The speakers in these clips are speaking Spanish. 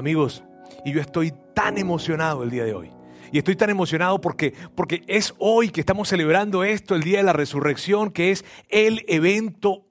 Amigos, y yo estoy tan emocionado el día de hoy. Y estoy tan emocionado porque, porque es hoy que estamos celebrando esto, el Día de la Resurrección, que es el evento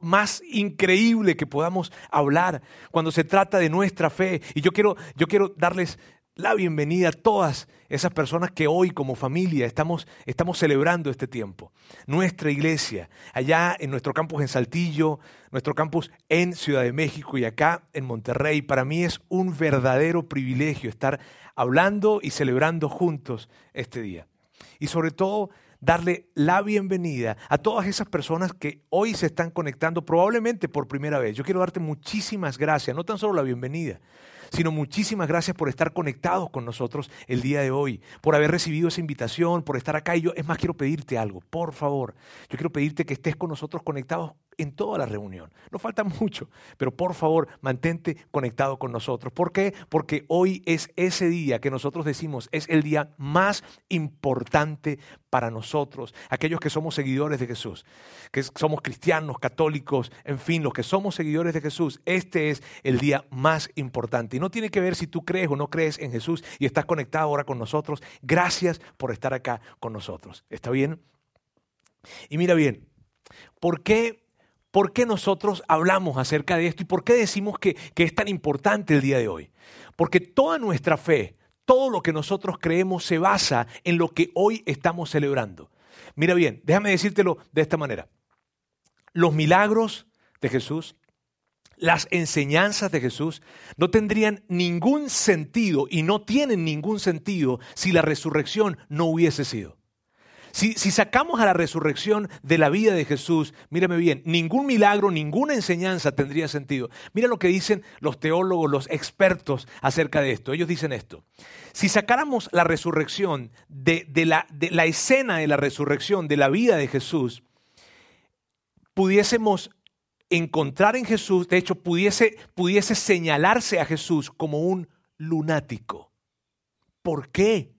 más increíble que podamos hablar cuando se trata de nuestra fe. Y yo quiero, yo quiero darles la bienvenida a todas esas personas que hoy como familia estamos, estamos celebrando este tiempo. Nuestra iglesia, allá en nuestro campus en Saltillo, nuestro campus en Ciudad de México y acá en Monterrey, para mí es un verdadero privilegio estar hablando y celebrando juntos este día. Y sobre todo darle la bienvenida a todas esas personas que hoy se están conectando probablemente por primera vez. Yo quiero darte muchísimas gracias, no tan solo la bienvenida, sino muchísimas gracias por estar conectados con nosotros el día de hoy, por haber recibido esa invitación, por estar acá. Y yo, es más, quiero pedirte algo, por favor. Yo quiero pedirte que estés con nosotros conectados en toda la reunión. No falta mucho, pero por favor, mantente conectado con nosotros. ¿Por qué? Porque hoy es ese día que nosotros decimos es el día más importante para nosotros, aquellos que somos seguidores de Jesús, que somos cristianos, católicos, en fin, los que somos seguidores de Jesús. Este es el día más importante. Y no tiene que ver si tú crees o no crees en Jesús y estás conectado ahora con nosotros. Gracias por estar acá con nosotros. ¿Está bien? Y mira bien, ¿por qué ¿Por qué nosotros hablamos acerca de esto y por qué decimos que, es tan importante el día de hoy? Porque toda nuestra fe, todo lo que nosotros creemos se basa en lo que hoy estamos celebrando. Mira bien, déjame decírtelo de esta manera. Los milagros de Jesús, las enseñanzas de Jesús no tendrían ningún sentido y no tienen ningún sentido si la resurrección no hubiese sido. Si, sacamos a la resurrección de la vida de Jesús, mírame bien, ningún milagro, ninguna enseñanza tendría sentido. Mira lo que dicen los teólogos, los expertos acerca de esto. Ellos dicen esto. Si sacáramos la resurrección de, la, de la escena de la resurrección, de la vida de Jesús, pudiésemos encontrar en Jesús, de hecho, pudiese, pudiese señalarse a Jesús como un lunático. ¿Por qué?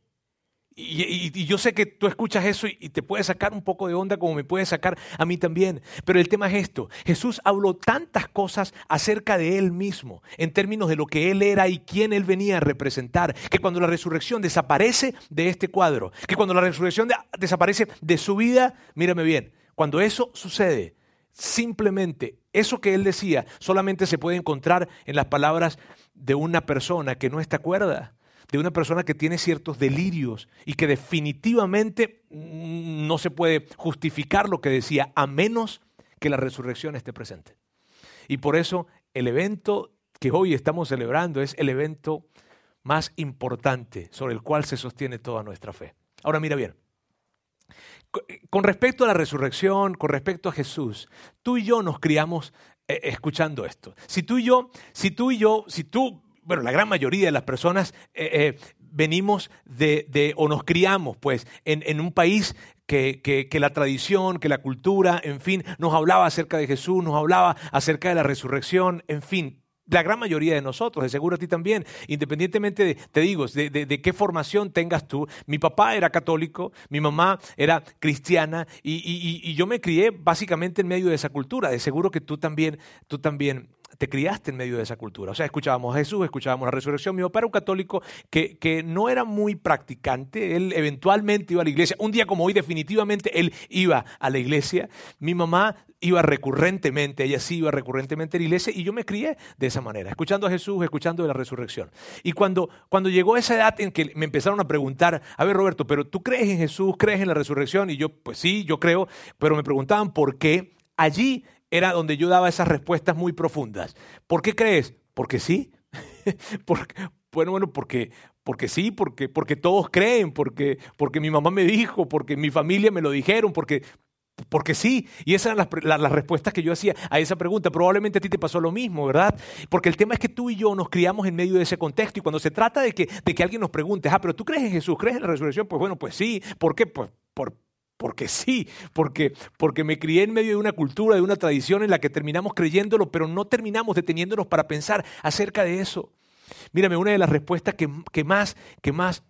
Y, yo sé que tú escuchas eso y, te puede sacar un poco de onda como me puede sacar a mí también. Pero el tema es esto. Jesús habló tantas cosas acerca de él mismo, en términos de lo que él era y quién él venía a representar, que cuando la resurrección desaparece de este cuadro, que cuando la resurrección desaparece de su vida, mírame bien, cuando eso sucede, simplemente eso que él decía solamente se puede encontrar en las palabras de una persona que no está cuerda de una persona que tiene ciertos delirios y que definitivamente mm, no se puede justificar lo que decía a menos que la resurrección esté presente. Y por eso el evento que hoy estamos celebrando es el evento más importante sobre el cual se sostiene toda nuestra fe. Ahora mira bien, con respecto a la resurrección, con respecto a Jesús, tú y yo nos criamos eh, escuchando esto. Si tú y yo, si tú y yo, si tú bueno, la gran mayoría de las personas eh, eh, venimos de, o nos criamos pues en, un país que, la tradición, que la cultura, en fin, nos hablaba acerca de Jesús, nos hablaba acerca de la resurrección, en fin. La gran mayoría de nosotros, de seguro a ti también, independientemente de, te digo, de, de, qué formación tengas tú. Mi papá era católico, mi mamá era cristiana y, y, y yo me crié básicamente en medio de esa cultura. De seguro que tú también, tú también te criaste en medio de esa cultura. O sea, escuchábamos a Jesús, escuchábamos la resurrección. Mi papá era un católico que, que no era muy practicante. Él eventualmente iba a la iglesia. Un día como hoy, definitivamente, él iba a la iglesia. Mi mamá iba recurrentemente, ella sí iba recurrentemente a la iglesia y yo me crié de esa manera, escuchando a Jesús, escuchando de la resurrección. Y cuando, cuando llegó esa edad en que me empezaron a preguntar, a ver Roberto, pero tú crees en Jesús, crees en la resurrección? Y yo, pues sí, yo creo, pero me preguntaban por qué. Allí era donde yo daba esas respuestas muy profundas. ¿Por qué crees? Porque sí. bueno, bueno, porque, porque sí, porque, porque todos creen, porque, porque mi mamá me dijo, porque mi familia me lo dijeron, porque, porque sí, y esas eran las, las, respuestas que yo hacía a esa pregunta. Probablemente a ti te pasó lo mismo, ¿verdad? Porque el tema es que tú y yo nos criamos en medio de ese contexto y cuando se trata de que, de que alguien nos pregunte, ah, pero tú crees en Jesús, crees en la resurrección, pues bueno, pues sí. ¿Por qué? Pues por, porque sí, porque, porque me crié en medio de una cultura, de una tradición en la que terminamos creyéndolo, pero no terminamos deteniéndonos para pensar acerca de eso. Mírame, una de las respuestas que, que, más, que más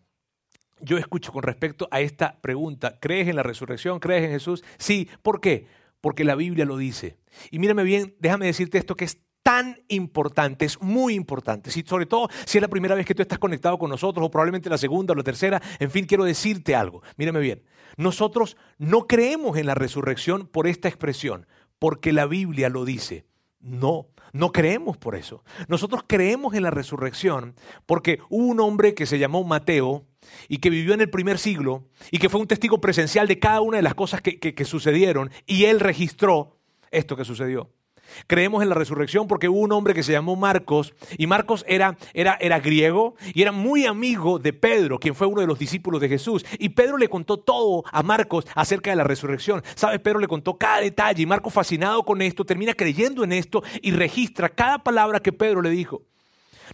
yo escucho con respecto a esta pregunta, ¿crees en la resurrección? ¿Crees en Jesús? Sí, ¿por qué? Porque la Biblia lo dice. Y mírame bien, déjame decirte esto que es tan importantes, muy importantes. Y sobre todo si es la primera vez que tú estás conectado con nosotros, o probablemente la segunda o la tercera, en fin, quiero decirte algo. Mírame bien. Nosotros no creemos en la resurrección por esta expresión, porque la Biblia lo dice. No, no creemos por eso. Nosotros creemos en la resurrección porque hubo un hombre que se llamó Mateo y que vivió en el primer siglo y que fue un testigo presencial de cada una de las cosas que, que sucedieron y él registró esto que sucedió. Creemos en la resurrección porque hubo un hombre que se llamó Marcos y Marcos era, era, era griego y era muy amigo de Pedro, quien fue uno de los discípulos de Jesús. Y Pedro le contó todo a Marcos acerca de la resurrección. ¿Sabes? Pedro le contó cada detalle y Marcos fascinado con esto termina creyendo en esto y registra cada palabra que Pedro le dijo.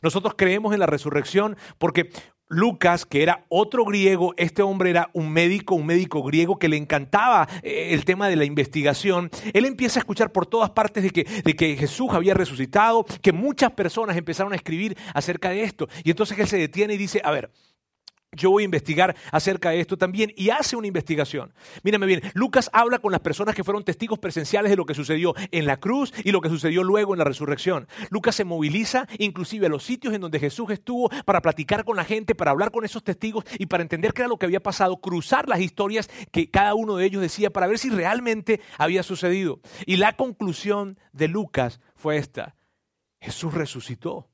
Nosotros creemos en la resurrección porque Lucas, que era otro griego, este hombre era un médico, un médico griego que le encantaba eh, el tema de la investigación. Él empieza a escuchar por todas partes de que, de que Jesús había resucitado, que muchas personas empezaron a escribir acerca de esto. Y entonces él se detiene y dice, a ver, yo voy a investigar acerca de esto también y hace una investigación. Mírame bien, Lucas habla con las personas que fueron testigos presenciales de lo que sucedió en la cruz y lo que sucedió luego en la resurrección. Lucas se moviliza inclusive a los sitios en donde Jesús estuvo para platicar con la gente, para hablar con esos testigos y para entender qué era lo que había pasado, cruzar las historias que cada uno de ellos decía para ver si realmente había sucedido. Y la conclusión de Lucas fue esta. Jesús resucitó.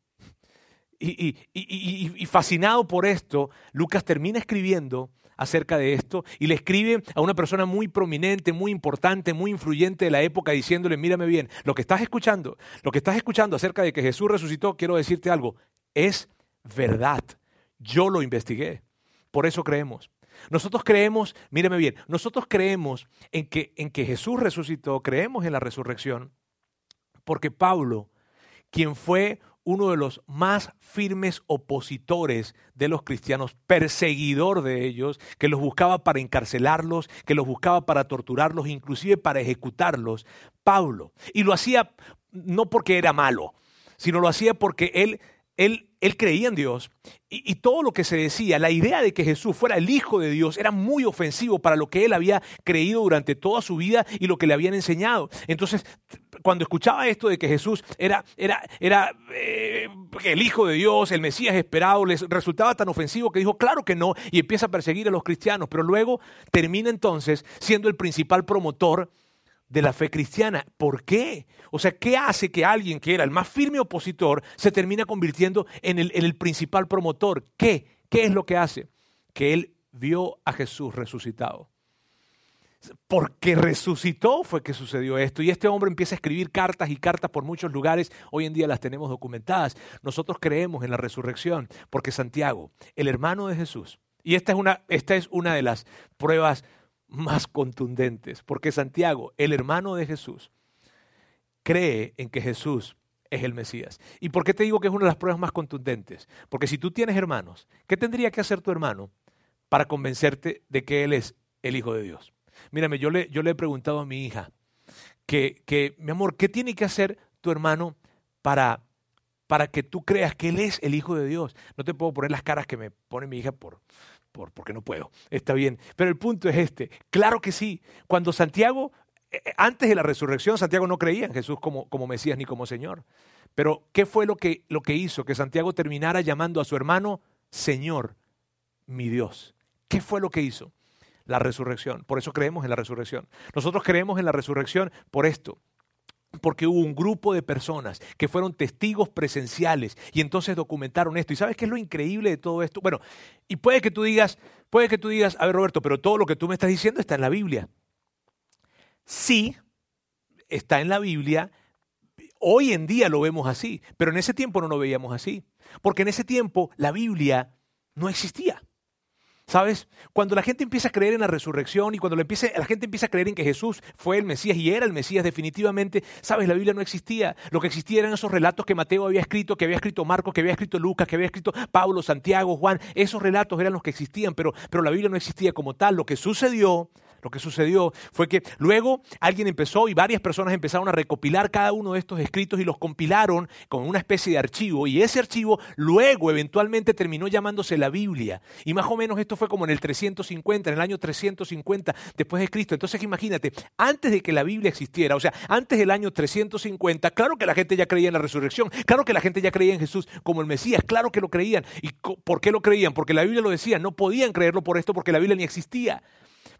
Y, fascinado por esto, Lucas termina escribiendo acerca de esto y le escribe a una persona muy prominente, muy importante, muy influyente de la época diciéndole, mírame bien, lo que estás escuchando, lo que estás escuchando acerca de que Jesús resucitó, quiero decirte algo, es verdad. Yo lo investigué. Por eso creemos. Nosotros creemos, mírame bien, nosotros creemos en que, en que Jesús resucitó, creemos en la resurrección, porque Pablo, quien fue uno de los más firmes opositores de los cristianos, perseguidor de ellos, que los buscaba para encarcelarlos, que los buscaba para torturarlos, inclusive para ejecutarlos, Pablo. Y lo hacía no porque era malo, sino lo hacía porque él, él, él creía en Dios y, todo lo que se decía, la idea de que Jesús fuera el Hijo de Dios era muy ofensivo para lo que él había creído durante toda su vida y lo que le habían enseñado. Entonces, cuando escuchaba esto de que Jesús era, eh, el Hijo de Dios, el Mesías esperado, les resultaba tan ofensivo que dijo, claro que no, y empieza a perseguir a los cristianos, pero luego termina entonces siendo el principal promotor de la fe cristiana. ¿Por qué? O sea, ¿qué hace que alguien que era el más firme opositor se termina convirtiendo en el, principal promotor? ¿Qué? ¿Qué es lo que hace? Que él vio a Jesús resucitado. Porque resucitó fue que sucedió esto. Y este hombre empieza a escribir cartas y cartas por muchos lugares. Hoy en día las tenemos documentadas. Nosotros creemos en la resurrección porque Santiago, el hermano de Jesús, y esta es una, esta es una de las pruebas más contundentes, porque Santiago, el hermano de Jesús, cree en que Jesús es el Mesías. ¿Y por qué te digo que es una de las pruebas más contundentes? Porque si tú tienes hermanos, ¿qué tendría que hacer tu hermano para convencerte de que Él es el Hijo de Dios? Mírame, yo le, yo le he preguntado a mi hija que, que, mi amor, ¿qué tiene que hacer tu hermano para, para que tú creas que Él es el Hijo de Dios? No te puedo poner las caras que me pone mi hija por, porque no puedo. Está bien. Pero el punto es este. Claro que sí. Cuando Santiago, eh, eh, antes de la resurrección, Santiago no creía en Jesús como, como Mesías ni como Señor. Pero ¿qué fue lo que, lo que hizo que Santiago terminara llamando a su hermano Señor, mi Dios? ¿Qué fue lo que hizo? La resurrección. Por eso creemos en la resurrección. Nosotros creemos en la resurrección por esto porque hubo un grupo de personas que fueron testigos presenciales y entonces documentaron esto. ¿Y sabes qué es lo increíble de todo esto? Bueno, y puede que tú digas, puede que tú digas, a ver Roberto, pero todo lo que tú me estás diciendo está en la Biblia. Sí, está en la Biblia. Hoy en día lo vemos así, pero en ese tiempo no lo veíamos así, porque en ese tiempo la Biblia no existía. ¿Sabes? Cuando la gente empieza a creer en la resurrección y cuando la, gente empieza a creer en que Jesús fue el Mesías y era el Mesías definitivamente, ¿sabes? La Biblia no existía. Lo que existía eran esos relatos que Mateo había escrito, que había escrito Marcos, que había escrito Lucas, que había escrito Pablo, Santiago, Juan. Esos relatos eran los que existían, pero, pero la Biblia no existía como tal. Lo que sucedió lo que sucedió fue que luego alguien empezó y varias personas empezaron a recopilar cada uno de estos escritos y los compilaron con una especie de archivo y ese archivo luego eventualmente terminó llamándose la Biblia. Y más o menos esto fue como en el 350, en el año 350 después de Cristo. Entonces imagínate, antes de que la Biblia existiera, o sea, antes del año 350, claro que la gente ya creía en la resurrección, claro que la gente ya creía en Jesús como el Mesías, claro que lo creían. ¿Y por qué lo creían? Porque la Biblia lo decía, no podían creerlo por esto porque la Biblia ni existía.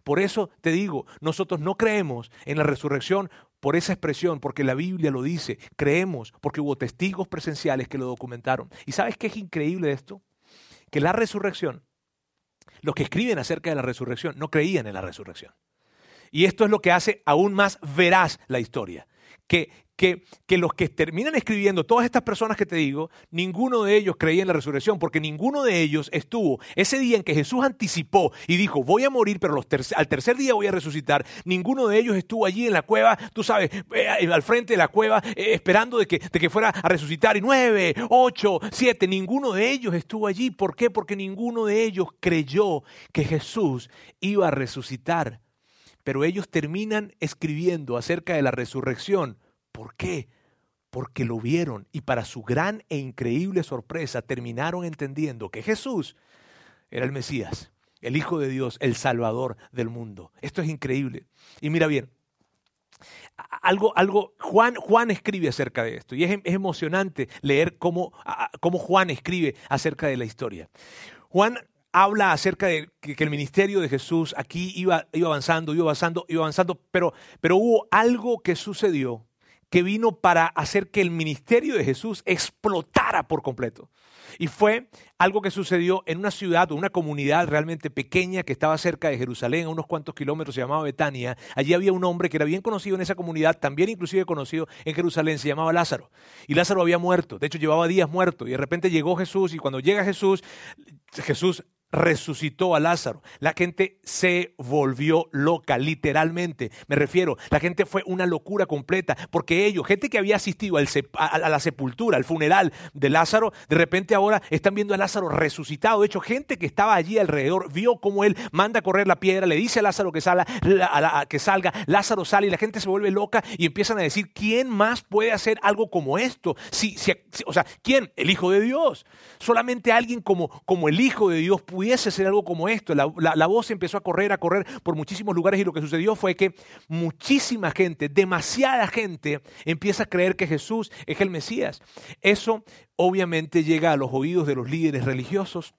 Por eso te digo, nosotros no creemos en la resurrección por esa expresión, porque la Biblia lo dice. Creemos porque hubo testigos presenciales que lo documentaron. ¿Y sabes qué es increíble esto? Que la resurrección, los que escriben acerca de la resurrección, no creían en la resurrección. Y esto es lo que hace aún más veraz la historia. Que, que, los que terminan escribiendo, todas estas personas que te digo, ninguno de ellos creía en la resurrección, porque ninguno de ellos estuvo ese día en que Jesús anticipó y dijo, voy a morir, pero al tercer día voy a resucitar. Ninguno de ellos estuvo allí en la cueva, tú sabes, eh, al frente de la cueva, eh, esperando de que, de que fuera a resucitar. Y nueve, ocho, siete, ninguno de ellos estuvo allí. ¿Por qué? Porque ninguno de ellos creyó que Jesús iba a resucitar. Pero ellos terminan escribiendo acerca de la resurrección ¿Por qué? Porque lo vieron y para su gran e increíble sorpresa terminaron entendiendo que Jesús era el Mesías, el Hijo de Dios, el Salvador del mundo. Esto es increíble. Y mira bien, algo, algo, Juan, Juan escribe acerca de esto y es, emocionante leer cómo, cómo, Juan escribe acerca de la historia. Juan habla acerca de que, el ministerio de Jesús aquí iba, iba avanzando, iba avanzando, iba avanzando, pero, pero hubo algo que sucedió que vino para hacer que el ministerio de Jesús explotara por completo. Y fue algo que sucedió en una ciudad o una comunidad realmente pequeña que estaba cerca de Jerusalén, a unos cuantos kilómetros, se llamaba Betania. Allí había un hombre que era bien conocido en esa comunidad, también inclusive conocido en Jerusalén, se llamaba Lázaro. Y Lázaro había muerto, de hecho llevaba días muerto. Y de repente llegó Jesús y cuando llega Jesús, Jesús resucitó a Lázaro. La gente se volvió loca, literalmente. Me refiero, la gente fue una locura completa, porque ellos, gente que había asistido a la sepultura, al funeral de Lázaro, de repente ahora están viendo a Lázaro resucitado. De hecho, gente que estaba allí alrededor vio cómo él manda a correr la piedra, le dice a Lázaro que salga, que salga, Lázaro sale y la gente se vuelve loca y empiezan a decir, ¿quién más puede hacer algo como esto? Si, o sea, ¿quién? El Hijo de Dios. Solamente alguien como, como el Hijo de Dios puede pudiese ser algo como esto. La, voz empezó a correr, a correr por muchísimos lugares y lo que sucedió fue que muchísima gente, demasiada gente, empieza a creer que Jesús es el Mesías. Eso obviamente llega a los oídos de los líderes religiosos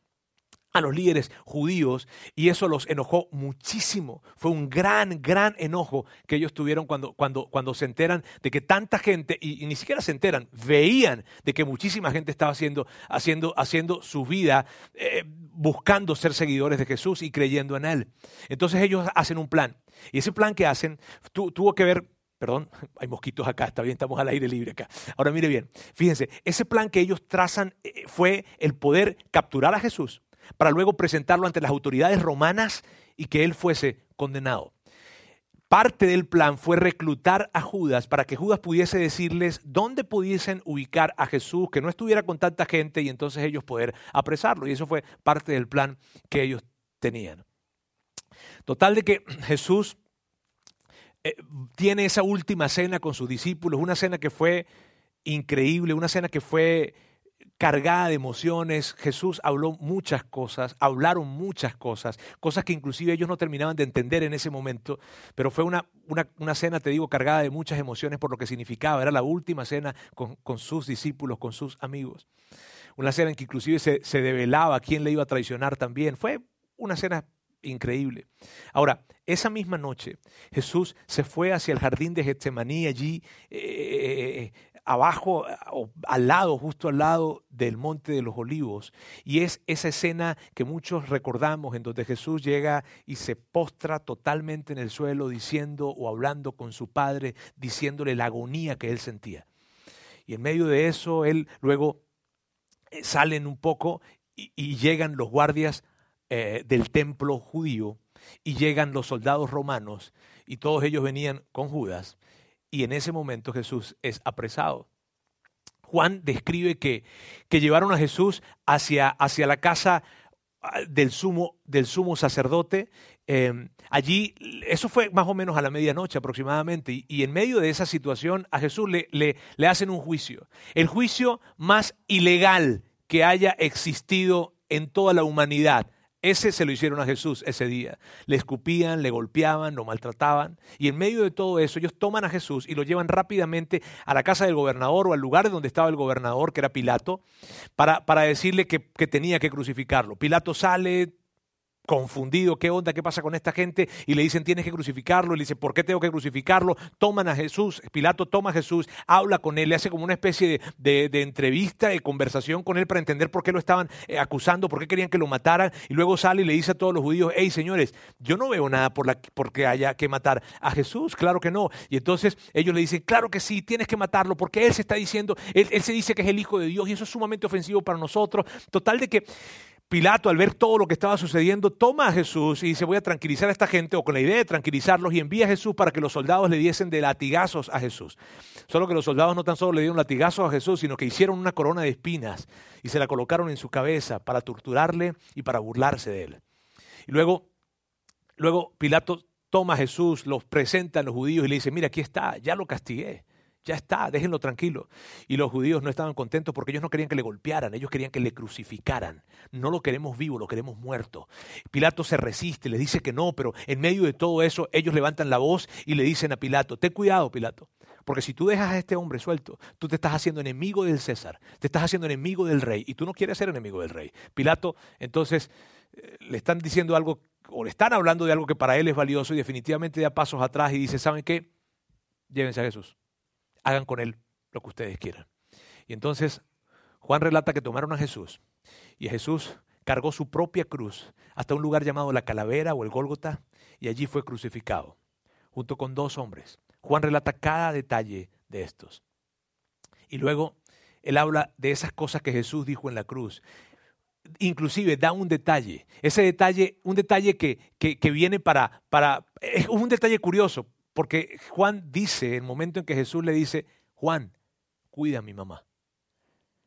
a los líderes judíos y eso los enojó muchísimo. Fue un gran, gran enojo que ellos tuvieron cuando, cuando, cuando se enteran de que tanta gente, y, ni siquiera se enteran, veían de que muchísima gente estaba haciendo, haciendo, haciendo su vida eh, buscando ser seguidores de Jesús y creyendo en Él. Entonces ellos hacen un plan. Y ese plan que hacen tuvo que ver Perdón, hay mosquitos acá, está bien, estamos al aire libre acá. Ahora mire bien, fíjense, ese plan que ellos trazan eh, fue el poder capturar a Jesús, para luego presentarlo ante las autoridades romanas y que él fuese condenado. Parte del plan fue reclutar a Judas para que Judas pudiese decirles dónde pudiesen ubicar a Jesús, que no estuviera con tanta gente y entonces ellos poder apresarlo. Y eso fue parte del plan que ellos tenían. Total de que Jesús eh, tiene esa última cena con sus discípulos, una cena que fue increíble, una cena que fue cargada de emociones. Jesús habló muchas cosas, hablaron muchas cosas, cosas que inclusive ellos no terminaban de entender en ese momento, pero fue una, una, cena, te digo, cargada de muchas emociones por lo que significaba. Era la última cena con, con sus discípulos, con sus amigos. Una cena en que inclusive se, se develaba quién le iba a traicionar también. Fue una cena increíble. Ahora, esa misma noche Jesús se fue hacia el jardín de Getsemaní, allí eh, abajo, o al lado, justo al lado del Monte de los Olivos. Y es esa escena que muchos recordamos en donde Jesús llega y se postra totalmente en el suelo diciendo o hablando con su Padre, diciéndole la agonía que él sentía. Y en medio de eso, él luego eh, salen un poco y, llegan los guardias eh, del templo judío y llegan los soldados romanos y todos ellos venían con Judas y en ese momento Jesús es apresado. Juan describe que, que llevaron a Jesús hacia, hacia la casa ah, del sumo, del sumo sacerdote. Em, allí, eso fue más o menos a la medianoche aproximadamente, y, en medio de esa situación a Jesús le, le, le hacen un juicio, el juicio más ilegal que haya existido en toda la humanidad Ese se lo hicieron a Jesús ese día. Le escupían, le golpeaban, lo maltrataban. Y en medio de todo eso, ellos toman a Jesús y lo llevan rápidamente a la casa del gobernador o al lugar donde estaba el gobernador, que era Pilato, para, para decirle que, que tenía que crucificarlo. Pilato sale, confundido, ¿qué onda? ¿Qué pasa con esta gente? Y le dicen, tienes que crucificarlo. Y le dice, ¿por qué tengo que crucificarlo? Toman a Jesús, Pilato toma a Jesús, habla con él, le hace como una especie de, de, entrevista, de conversación con él para entender por qué lo estaban eh, acusando, por qué querían que lo mataran. Y luego sale y le dice a todos los judíos, hey señores, yo no veo nada por la, porque haya que matar a Jesús, claro que no. Y entonces ellos le dicen, claro que sí, tienes que matarlo, porque él se está diciendo, él se dice que es el Hijo de Dios y eso es sumamente ofensivo para nosotros. Total de que Pilato, al ver todo lo que estaba sucediendo, toma a Jesús y dice, voy a tranquilizar a esta gente, o con la idea de tranquilizarlos, y envía a Jesús para que los soldados le diesen de latigazos a Jesús. Solo que los soldados no tan solo le dieron latigazos a Jesús, sino que hicieron una corona de espinas y se la colocaron en su cabeza para torturarle y para burlarse de él. Y luego, luego Pilato toma a Jesús, los presenta a los judíos y le dice, mira, aquí está, ya lo castigué. Ya está, déjenlo tranquilo. Y los judíos no estaban contentos porque ellos no querían que le golpearan, ellos querían que le crucificaran. No lo queremos vivo, lo queremos muerto. Pilato se resiste, le dice que no, pero en medio de todo eso ellos levantan la voz y le dicen a Pilato, ten cuidado Pilato, porque si tú dejas a este hombre suelto, tú te estás haciendo enemigo del César, te estás haciendo enemigo del rey y tú no quieres ser enemigo del rey. Pilato, entonces, eh, le están diciendo algo o le están hablando de algo que para él es valioso y definitivamente da pasos atrás y dice, ¿saben qué? Llévense a Jesús hagan con él lo que ustedes quieran. Y entonces Juan relata que tomaron a Jesús y Jesús cargó su propia cruz hasta un lugar llamado la Calavera o el Gólgota y allí fue crucificado, junto con dos hombres. Juan relata cada detalle de estos. Y luego él habla de esas cosas que Jesús dijo en la cruz. Inclusive da un detalle, ese detalle, un detalle que, que, viene para, para, es un detalle curioso, porque Juan dice, el momento en que Jesús le dice, Juan, cuida a mi mamá.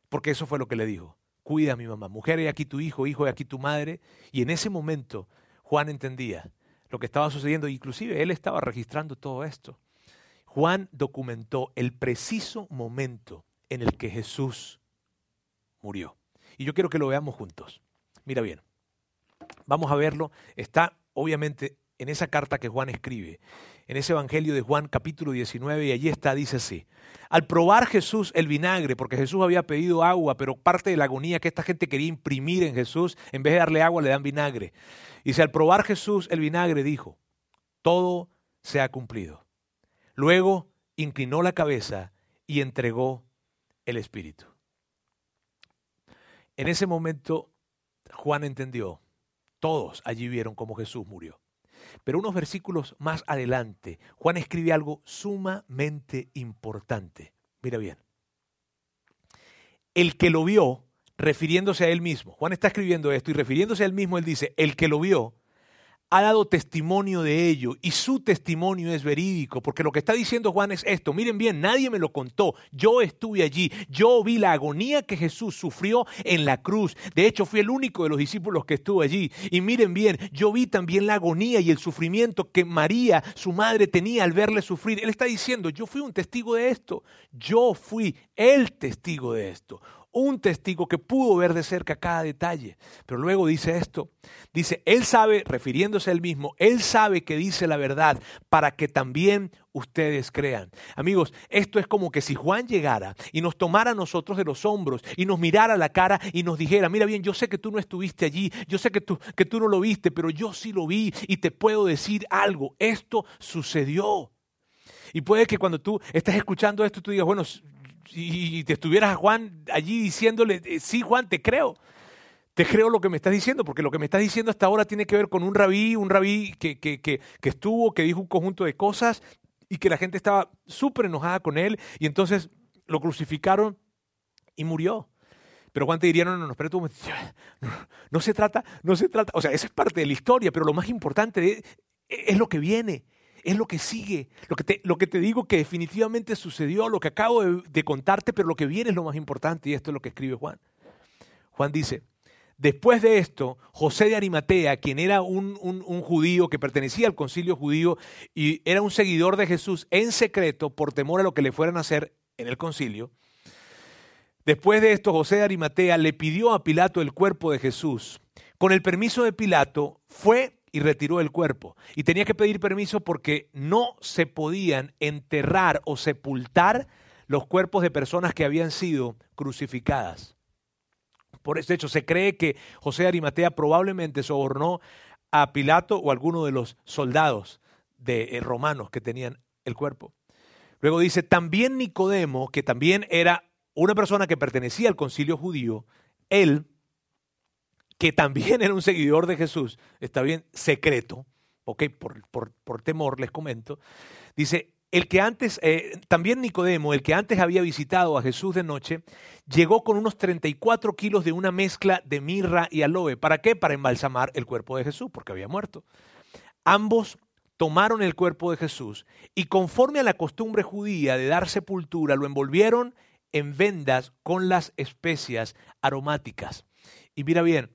Porque eso fue lo que le dijo, cuida a mi mamá. Mujer, he aquí tu hijo, hijo, he aquí tu madre. Y en ese momento Juan entendía lo que estaba sucediendo, inclusive él estaba registrando todo esto. Juan documentó el preciso momento en el que Jesús murió. Y yo quiero que lo veamos juntos. Mira bien, vamos a verlo. Está obviamente en esa carta que Juan escribe en ese Evangelio de Juan capítulo 19 y allí está, dice así. Al probar Jesús el vinagre, porque Jesús había pedido agua, pero parte de la agonía que esta gente quería imprimir en Jesús, en vez de darle agua le dan vinagre. Dice, al probar Jesús el vinagre dijo, todo se ha cumplido. Luego inclinó la cabeza y entregó el Espíritu. En ese momento Juan entendió, todos allí vieron cómo Jesús murió. Pero unos versículos más adelante, Juan escribe algo sumamente importante. Mira bien. El que lo vio, refiriéndose a él mismo, Juan está escribiendo esto y refiriéndose a él mismo, él dice, el que lo vio, ha dado testimonio de ello y su testimonio es verídico, porque lo que está diciendo Juan es esto, miren bien, nadie me lo contó, yo estuve allí, yo vi la agonía que Jesús sufrió en la cruz, de hecho fui el único de los discípulos que estuvo allí, y miren bien, yo vi también la agonía y el sufrimiento que María, su madre, tenía al verle sufrir. Él está diciendo, yo fui un testigo de esto, yo fui el testigo de esto un testigo que pudo ver de cerca cada detalle. Pero luego dice esto, dice, él sabe, refiriéndose a él mismo, él sabe que dice la verdad para que también ustedes crean. Amigos, esto es como que si Juan llegara y nos tomara a nosotros de los hombros y nos mirara la cara y nos dijera, mira bien, yo sé que tú no estuviste allí, yo sé que tú, que tú no lo viste, pero yo sí lo vi y te puedo decir algo, esto sucedió. Y puede que cuando tú estés escuchando esto, tú digas, bueno, y te estuvieras a Juan allí diciéndole, eh, sí Juan, te creo. Te creo lo que me estás diciendo, porque lo que me estás diciendo hasta ahora tiene que ver con un rabí, un rabí que, que, que, estuvo, que dijo un conjunto de cosas y que la gente estaba súper enojada con él y entonces lo crucificaron y murió. Pero Juan te diría, no, no, no, espérate un no, no, se trata, no se trata, o sea, esa es parte de la historia, pero lo más importante es lo que viene, es lo que sigue, lo que, te, lo que te digo que definitivamente sucedió, lo que acabo de, contarte, pero lo que viene es lo más importante y esto es lo que escribe Juan. Juan dice, después de esto, José de Arimatea, quien era un, un, judío que pertenecía al concilio judío y era un seguidor de Jesús en secreto por temor a lo que le fueran a hacer en el concilio, después de esto José de Arimatea le pidió a Pilato el cuerpo de Jesús Con el permiso de Pilato, fue y retiró el cuerpo. Y tenía que pedir permiso porque no se podían enterrar o sepultar los cuerpos de personas que habían sido crucificadas. Por eso, de hecho, se cree que José Arimatea probablemente sobornó a Pilato o alguno de los soldados de eh, romanos que tenían el cuerpo. Luego dice, también Nicodemo, que también era una persona que pertenecía al concilio judío, él, que también era un seguidor de Jesús, está bien, secreto, ok, por, por, temor les comento, dice, el que antes, eh, también Nicodemo, el que antes había visitado a Jesús de noche, llegó con unos 34 kilos de una mezcla de mirra y aloe. ¿Para qué? Para embalsamar el cuerpo de Jesús, porque había muerto. Ambos tomaron el cuerpo de Jesús y conforme a la costumbre judía de dar sepultura, lo envolvieron en vendas con las especias aromáticas. Y mira bien,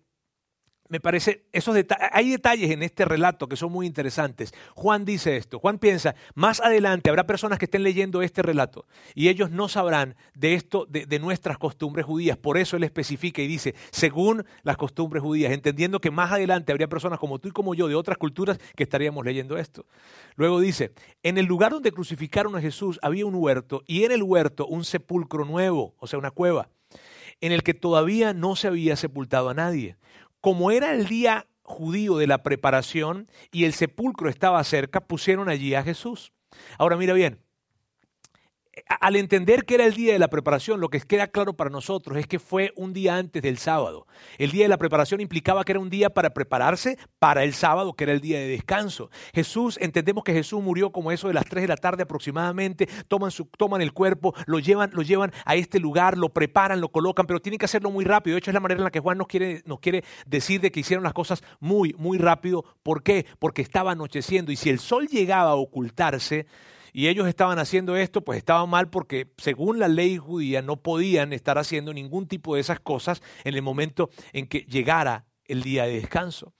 me parece, esos hay detalles en este relato que son muy interesantes. Juan dice esto, Juan piensa, más adelante habrá personas que estén leyendo este relato y ellos no sabrán de esto, de, de, nuestras costumbres judías. Por eso él especifica y dice, según las costumbres judías, entendiendo que más adelante habría personas como tú y como yo de otras culturas que estaríamos leyendo esto. Luego dice, en el lugar donde crucificaron a Jesús había un huerto y en el huerto un sepulcro nuevo, o sea, una cueva, en el que todavía no se había sepultado a nadie como era el día judío de la preparación y el sepulcro estaba cerca, pusieron allí a Jesús. Ahora mira bien, al entender que era el día de la preparación, lo que queda claro para nosotros es que fue un día antes del sábado. El día de la preparación implicaba que era un día para prepararse para el sábado, que era el día de descanso. Jesús, entendemos que Jesús murió como eso de las 3 de la tarde aproximadamente, toman, su, toman el cuerpo, lo llevan, lo llevan a este lugar, lo preparan, lo colocan, pero tienen que hacerlo muy rápido. De hecho, es la manera en la que Juan nos quiere, nos quiere decir de que hicieron las cosas muy, muy rápido. ¿Por qué? Porque estaba anocheciendo y si el sol llegaba a ocultarse, y ellos estaban haciendo esto, pues estaban mal porque según la ley judía no podían estar haciendo ningún tipo de esas cosas en el momento en que llegara el día de descanso.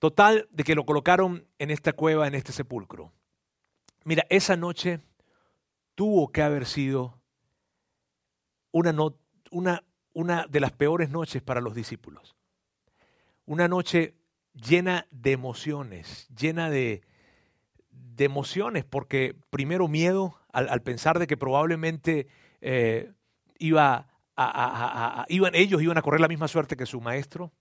Total, de que lo colocaron en esta cueva, en este sepulcro. Mira, esa noche tuvo que haber sido una, una, una de las peores noches para los discípulos. Una noche llena de emociones, llena de, de emociones, porque primero miedo al, pensar de que probablemente eh, iba a, iban, ellos iban a correr la misma suerte que su maestro.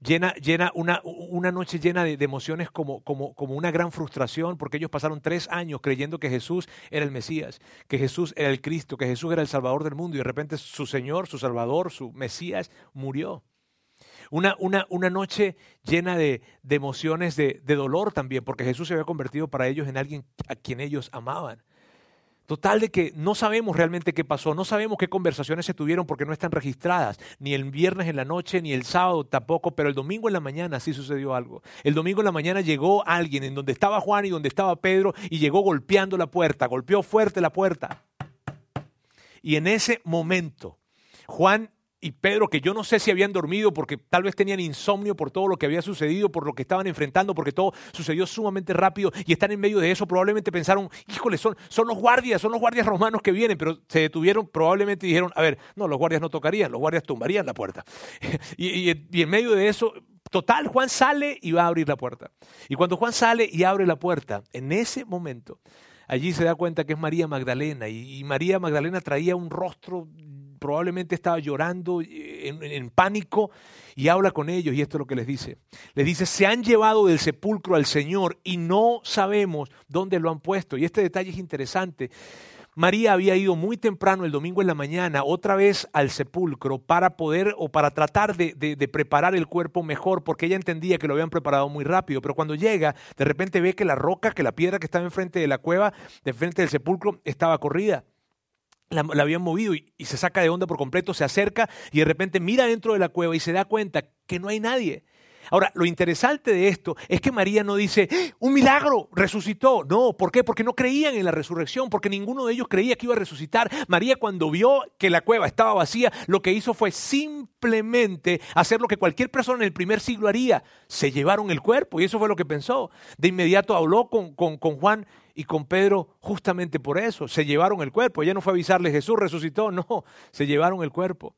Llena, llena una, una, noche llena de, emociones como, como, como, una gran frustración, porque ellos pasaron tres años creyendo que Jesús era el Mesías, que Jesús era el Cristo, que Jesús era el Salvador del mundo, y de repente su Señor, su Salvador, su Mesías murió. Una, una, una noche llena de, de emociones de, de, dolor también, porque Jesús se había convertido para ellos en alguien a quien ellos amaban. Total de que no sabemos realmente qué pasó, no sabemos qué conversaciones se tuvieron porque no están registradas, ni el viernes en la noche, ni el sábado tampoco, pero el domingo en la mañana sí sucedió algo. El domingo en la mañana llegó alguien en donde estaba Juan y donde estaba Pedro y llegó golpeando la puerta, golpeó fuerte la puerta. Y en ese momento, Juan y Pedro, que yo no sé si habían dormido porque tal vez tenían insomnio por todo lo que había sucedido, por lo que estaban enfrentando, porque todo sucedió sumamente rápido y están en medio de eso, probablemente pensaron, híjole, son, son los guardias, son los guardias romanos que vienen, pero se detuvieron, probablemente dijeron, a ver, no, los guardias no tocarían, los guardias tumbarían la puerta. y, y en medio de eso, total, Juan sale y va a abrir la puerta. Y cuando Juan sale y abre la puerta, en ese momento, allí se da cuenta que es María Magdalena y, María Magdalena traía un rostro probablemente estaba llorando eh, en, pánico y habla con ellos y esto es lo que les dice. Les dice, se han llevado del sepulcro al Señor y no sabemos dónde lo han puesto. Y este detalle es interesante. María había ido muy temprano el domingo en la mañana otra vez al sepulcro para poder o para tratar de, de, preparar el cuerpo mejor porque ella entendía que lo habían preparado muy rápido. Pero cuando llega, de repente ve que la roca, que la piedra que estaba enfrente de la cueva, de frente del sepulcro, estaba corrida la, habían movido y, se saca de onda por completo, se acerca y de repente mira dentro de la cueva y se da cuenta que no hay nadie. Ahora, lo interesante de esto es que María no dice, ¡Ah! un milagro, resucitó. No, ¿por qué? Porque no creían en la resurrección, porque ninguno de ellos creía que iba a resucitar. María cuando vio que la cueva estaba vacía, lo que hizo fue simplemente hacer lo que cualquier persona en el primer siglo haría. Se llevaron el cuerpo y eso fue lo que pensó. De inmediato habló con, con, con Juan y con Pedro justamente por eso. Se llevaron el cuerpo. Ella no fue a avisarle Jesús resucitó, no, se llevaron el cuerpo.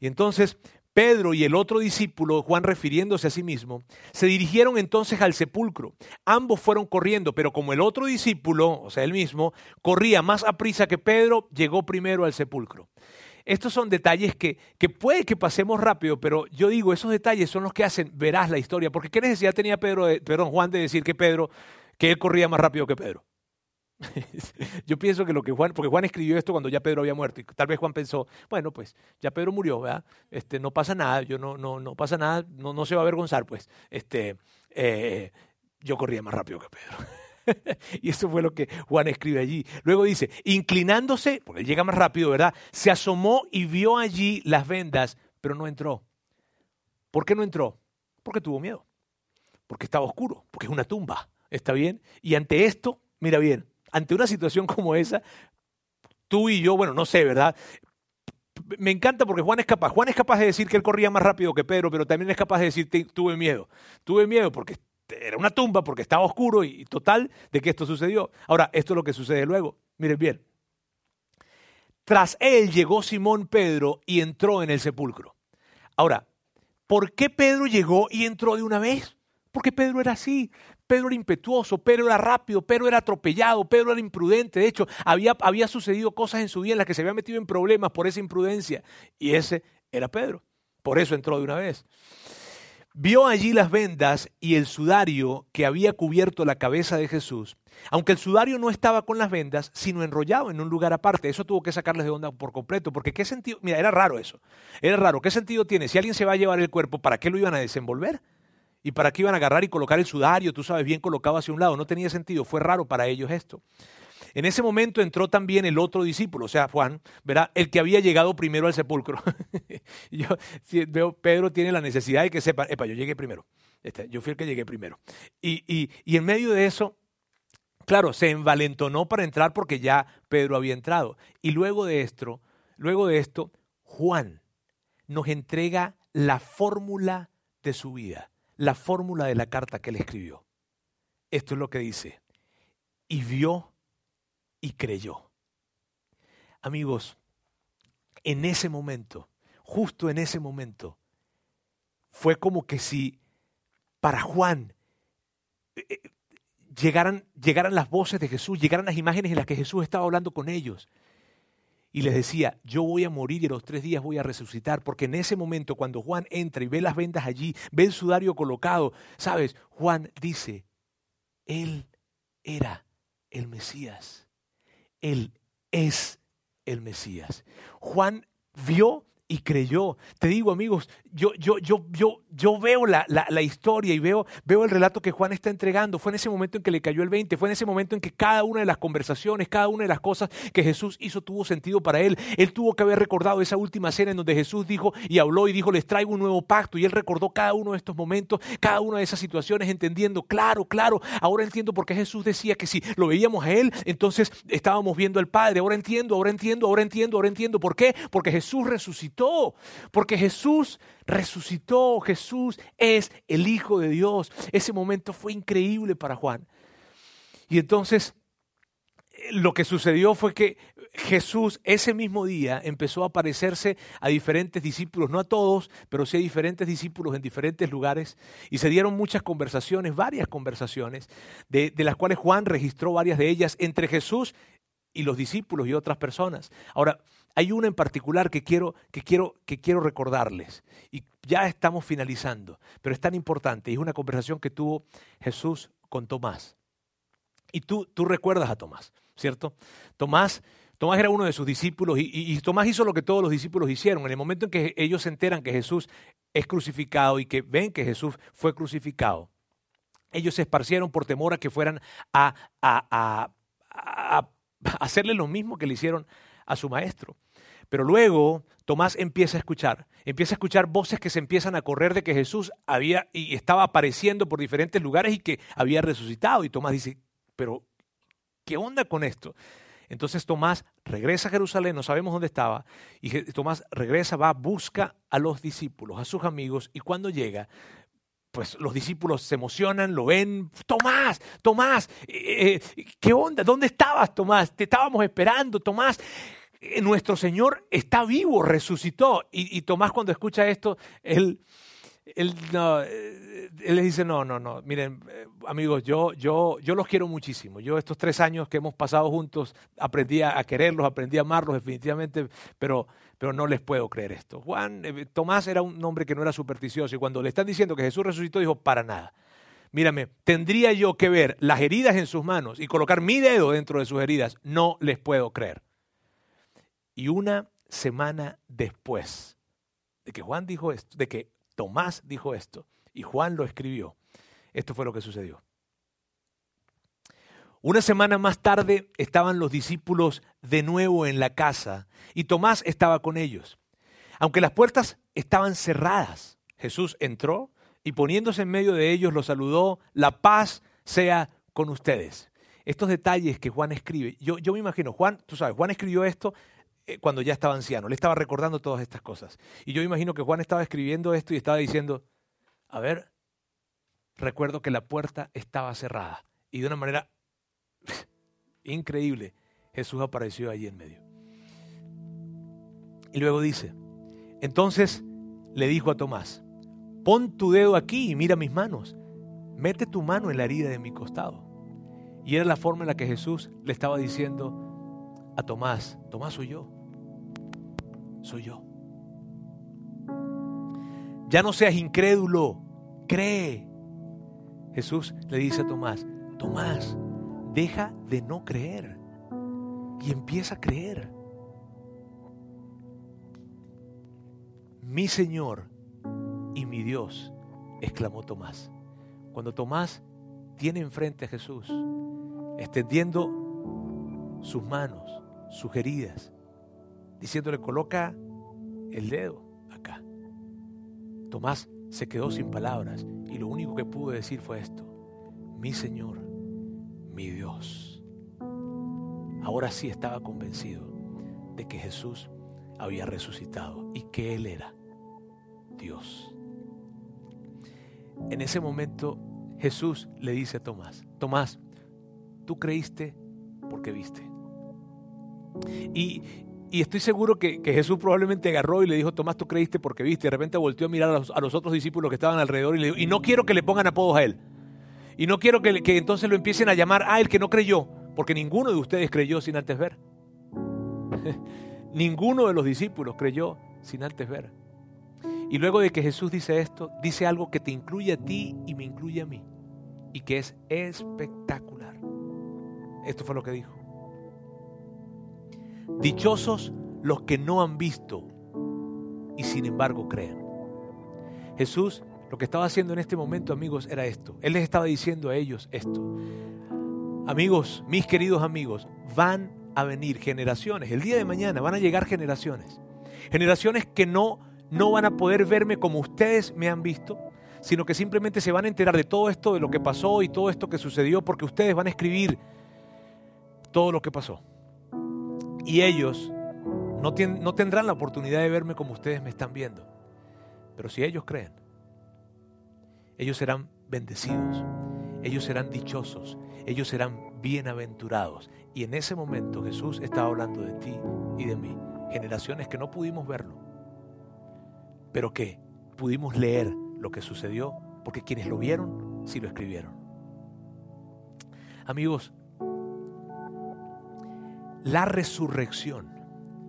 Y entonces Pedro y el otro discípulo, Juan refiriéndose a sí mismo, se dirigieron entonces al sepulcro. Ambos fueron corriendo, pero como el otro discípulo, o sea, él mismo, corría más a prisa que Pedro, llegó primero al sepulcro. Estos son detalles que, que puede que pasemos rápido, pero yo digo, esos detalles son los que hacen verás la historia. Porque ¿qué necesidad tenía Pedro, perdón, Juan de decir que Pedro, que él corría más rápido que Pedro? Yo pienso que lo que Juan, porque Juan escribió esto cuando ya Pedro había muerto, y tal vez Juan pensó, bueno, pues ya Pedro murió, ¿verdad? Este, no pasa nada, yo no, no, no pasa nada, no, no se va a avergonzar, pues. Este, eh, yo corría más rápido que Pedro. y eso fue lo que Juan escribe allí. Luego dice, inclinándose, porque él llega más rápido, ¿verdad? Se asomó y vio allí las vendas, pero no entró. ¿Por qué no entró? Porque tuvo miedo. Porque estaba oscuro, porque es una tumba. ¿Está bien? Y ante esto, mira bien, ante una situación como esa, tú y yo, bueno, no sé, ¿verdad? Me encanta porque Juan es capaz. Juan es capaz de decir que él corría más rápido que Pedro, pero también es capaz de decir, tuve miedo. Tuve miedo porque era una tumba, porque estaba oscuro y total de que esto sucedió. Ahora, esto es lo que sucede luego. Miren bien. Tras él llegó Simón Pedro y entró en el sepulcro. Ahora, ¿por qué Pedro llegó y entró de una vez? Porque Pedro era así. Pedro era impetuoso, Pedro era rápido, Pedro era atropellado, Pedro era imprudente. De hecho, había, había sucedido cosas en su vida en las que se había metido en problemas por esa imprudencia. Y ese era Pedro. Por eso entró de una vez. Vio allí las vendas y el sudario que había cubierto la cabeza de Jesús. Aunque el sudario no estaba con las vendas, sino enrollado en un lugar aparte. Eso tuvo que sacarles de onda por completo. Porque qué sentido, mira, era raro eso. Era raro. ¿Qué sentido tiene? Si alguien se va a llevar el cuerpo, ¿para qué lo iban a desenvolver? ¿Y para qué iban a agarrar y colocar el sudario, tú sabes, bien colocado hacia un lado? No tenía sentido, fue raro para ellos esto. En ese momento entró también el otro discípulo, o sea, Juan, ¿verdad? El que había llegado primero al sepulcro. yo veo, Pedro tiene la necesidad de que sepa, epa, yo llegué primero. Este, yo fui el que llegué primero. Y, y, y en medio de eso, claro, se envalentonó para entrar porque ya Pedro había entrado. Y luego de esto, luego de esto, Juan nos entrega la fórmula de su vida la fórmula de la carta que él escribió. Esto es lo que dice. Y vio y creyó. Amigos, en ese momento, justo en ese momento, fue como que si para Juan eh, eh, llegaran, llegaran las voces de Jesús, llegaran las imágenes en las que Jesús estaba hablando con ellos y les decía, yo voy a morir y los tres días voy a resucitar, porque en ese momento cuando Juan entra y ve las vendas allí, ve el sudario colocado, sabes, Juan dice, Él era el Mesías, Él es el Mesías. Juan vio y creyó. Te digo, amigos, yo, yo, yo, yo, yo veo la, la, historia y veo, veo el relato que Juan está entregando. Fue en ese momento en que le cayó el 20, fue en ese momento en que cada una de las conversaciones, cada una de las cosas que Jesús hizo tuvo sentido para él. Él tuvo que haber recordado esa última cena en donde Jesús dijo y habló y dijo, les traigo un nuevo pacto. Y él recordó cada uno de estos momentos, cada una de esas situaciones, entendiendo, claro, claro, ahora entiendo por qué Jesús decía que si lo veíamos a él, entonces estábamos viendo al Padre. Ahora entiendo, ahora entiendo, ahora entiendo, ahora entiendo. ¿Por qué? Porque Jesús resucitó, porque Jesús resucitó, Jesús es el Hijo de Dios. Ese momento fue increíble para Juan. Y entonces lo que sucedió fue que Jesús ese mismo día empezó a aparecerse a diferentes discípulos, no a todos, pero sí a diferentes discípulos en diferentes lugares, y se dieron muchas conversaciones, varias conversaciones, de, de las cuales Juan registró varias de ellas entre Jesús y los discípulos y otras personas. Ahora, hay una en particular que quiero, que quiero, que quiero recordarles. Y ya estamos finalizando, pero es tan importante. Y es una conversación que tuvo Jesús con Tomás. Y tú, tú recuerdas a Tomás, ¿cierto? Tomás, Tomás era uno de sus discípulos y, Tomás hizo lo que todos los discípulos hicieron. En el momento en que ellos se enteran que Jesús es crucificado y que ven que Jesús fue crucificado, ellos se esparcieron por temor a que fueran a, a, a, a hacerle lo mismo que le hicieron a su maestro. Pero luego Tomás empieza a escuchar, empieza a escuchar voces que se empiezan a correr de que Jesús había y estaba apareciendo por diferentes lugares y que había resucitado. Y Tomás dice, pero ¿qué onda con esto? Entonces Tomás regresa a Jerusalén, no sabemos dónde estaba, y Tomás regresa, va, busca a los discípulos, a sus amigos, y cuando llega, pues los discípulos se emocionan, lo ven, Tomás, Tomás, eh, eh, ¿qué onda? ¿Dónde estabas, Tomás? Te estábamos esperando, Tomás. eh, nuestro Señor está vivo, resucitó. Y, Tomás cuando escucha esto, él, él, eh, él, le dice, no, no, no, miren, eh, amigos, yo, yo, yo los quiero muchísimo. Yo estos tres años que hemos pasado juntos, aprendí a quererlos, aprendí a amarlos definitivamente, pero, pero no les puedo creer esto. Juan, Tomás era un hombre que no era supersticioso y cuando le están diciendo que Jesús resucitó, dijo, para nada. Mírame, tendría yo que ver las heridas en sus manos y colocar mi dedo dentro de sus heridas. No les puedo creer. Y una semana después de que Juan dijo esto, de que Tomás dijo esto y Juan lo escribió, esto fue lo que sucedió. Una semana más tarde estaban los discípulos de nuevo en la casa y Tomás estaba con ellos. Aunque las puertas estaban cerradas, Jesús entró y poniéndose en medio de ellos los saludó, la paz sea con ustedes. Estos detalles que Juan escribe, yo, yo me imagino, Juan, tú sabes, Juan escribió esto cuando ya estaba anciano, le estaba recordando todas estas cosas. Y yo imagino que Juan estaba escribiendo esto y estaba diciendo, a ver, recuerdo que la puerta estaba cerrada. Y de una manera increíble, Jesús apareció allí en medio. Y luego dice, entonces le dijo a Tomás, pon tu dedo aquí y mira mis manos, mete tu mano en la herida de mi costado. Y era la forma en la que Jesús le estaba diciendo a Tomás, Tomás soy yo, soy yo. Ya no seas incrédulo, cree. Jesús le dice a Tomás, Tomás, deja de no creer y empieza a creer. Mi Señor y mi Dios, exclamó Tomás. Cuando Tomás tiene enfrente a Jesús, extendiendo sus manos, sus heridas, diciéndole, coloca el dedo acá. Tomás se quedó sin palabras y lo único que pudo decir fue esto, mi Señor, mi Dios. Ahora sí estaba convencido de que Jesús había resucitado y que Él era Dios. En ese momento Jesús le dice a Tomás, Tomás, tú creíste porque viste. Y, estoy seguro que, Jesús probablemente agarró y le dijo, Tomás, tú creíste porque viste. De repente volteó a mirar a los, otros discípulos que estaban alrededor y le dijo, y no quiero que le pongan apodos a él. Y no quiero que, que entonces lo empiecen a llamar a él que no creyó, porque ninguno de ustedes creyó sin antes ver. ninguno de los discípulos creyó sin antes ver. Y luego de que Jesús dice esto, dice algo que te incluye a ti y me incluye a mí. Y que es espectacular. Esto fue lo que dijo. Dichosos los que no han visto y sin embargo creen. Jesús lo que estaba haciendo en este momento, amigos, era esto. Él les estaba diciendo a ellos esto. Amigos, mis queridos amigos, van a venir generaciones. El día de mañana van a llegar generaciones. Generaciones que no, no van a poder verme como ustedes me han visto, sino que simplemente se van a enterar de todo esto, de lo que pasó y todo esto que sucedió, porque ustedes van a escribir todo lo que pasó. Y ellos no, tendrán la oportunidad de verme como ustedes me están viendo. Pero si ellos creen, ellos serán bendecidos, ellos serán dichosos, ellos serán bienaventurados. Y en ese momento Jesús estaba hablando de ti y de mí, generaciones que no pudimos verlo, pero que pudimos leer lo que sucedió, porque quienes lo vieron, sí lo escribieron. Amigos, la resurrección.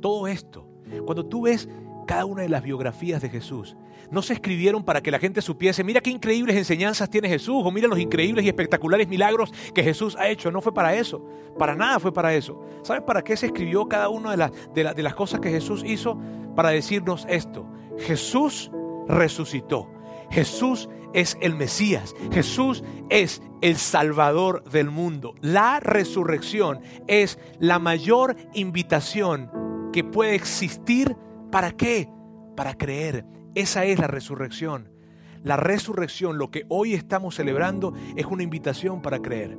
Todo esto, cuando tú ves cada una de las biografías de Jesús, no se escribieron para que la gente supiese, mira qué increíbles enseñanzas tiene Jesús, o mira los increíbles y espectaculares milagros que Jesús ha hecho. No fue para eso, para nada fue para eso. ¿Sabes para qué se escribió cada una de las, de, de las cosas que Jesús hizo? Para decirnos esto, Jesús resucitó. Jesús es el Mesías. Jesús es el Salvador del mundo. La resurrección es la mayor invitación que puede existir. ¿Para qué? Para creer. Esa es la resurrección. La resurrección, lo que hoy estamos celebrando, es una invitación para creer.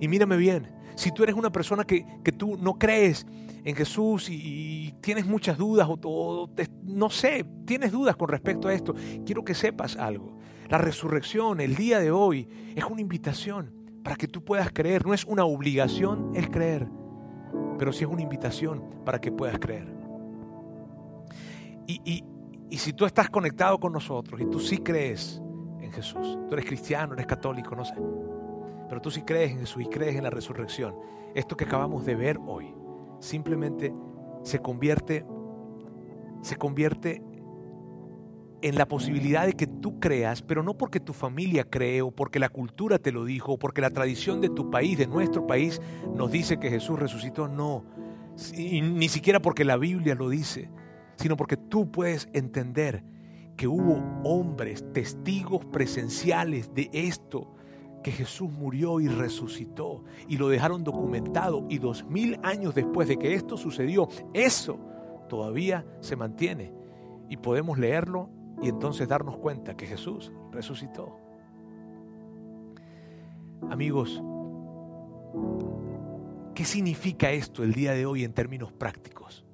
Y mírame bien, si tú eres una persona que, tú no crees en Jesús y, tienes muchas dudas o, no sé, tienes dudas con respecto a esto, quiero que sepas algo. La resurrección, el día de hoy, es una invitación para que tú puedas creer. No es una obligación el creer, pero sí es una invitación para que puedas creer. Y, y, y si tú estás conectado con nosotros y tú sí crees en Jesús, tú eres cristiano, eres católico, no sé, pero tú sí crees en Jesús y crees en la resurrección, esto que acabamos de ver hoy simplemente se convierte, se convierte en la posibilidad de que tú creas, pero no porque tu familia cree o porque la cultura te lo dijo porque la tradición de tu país, de nuestro país, nos dice que Jesús resucitó, no, ni siquiera porque la Biblia lo dice, sino porque tú puedes entender que hubo hombres, testigos presenciales de esto, que Jesús murió y resucitó y lo dejaron documentado y dos mil años después de que esto sucedió, eso todavía se mantiene. Y podemos leerlo y entonces darnos cuenta que Jesús resucitó. Amigos, ¿qué significa esto el día de hoy en términos prácticos?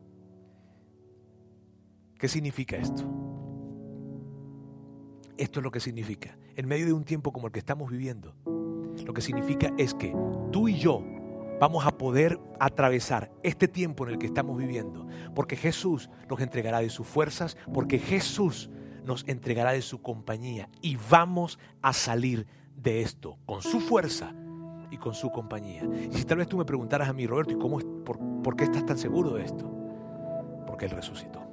¿Qué significa esto? Esto es lo que significa. En medio de un tiempo como el que estamos viviendo, lo que significa es que tú y yo vamos a poder atravesar este tiempo en el que estamos viviendo, porque Jesús nos entregará de sus fuerzas, porque Jesús nos entregará de su compañía y vamos a salir de esto con su fuerza y con su compañía. Y si tal vez tú me preguntaras a mí, Roberto, ¿y cómo, por, por qué estás tan seguro de esto? Porque Él resucitó.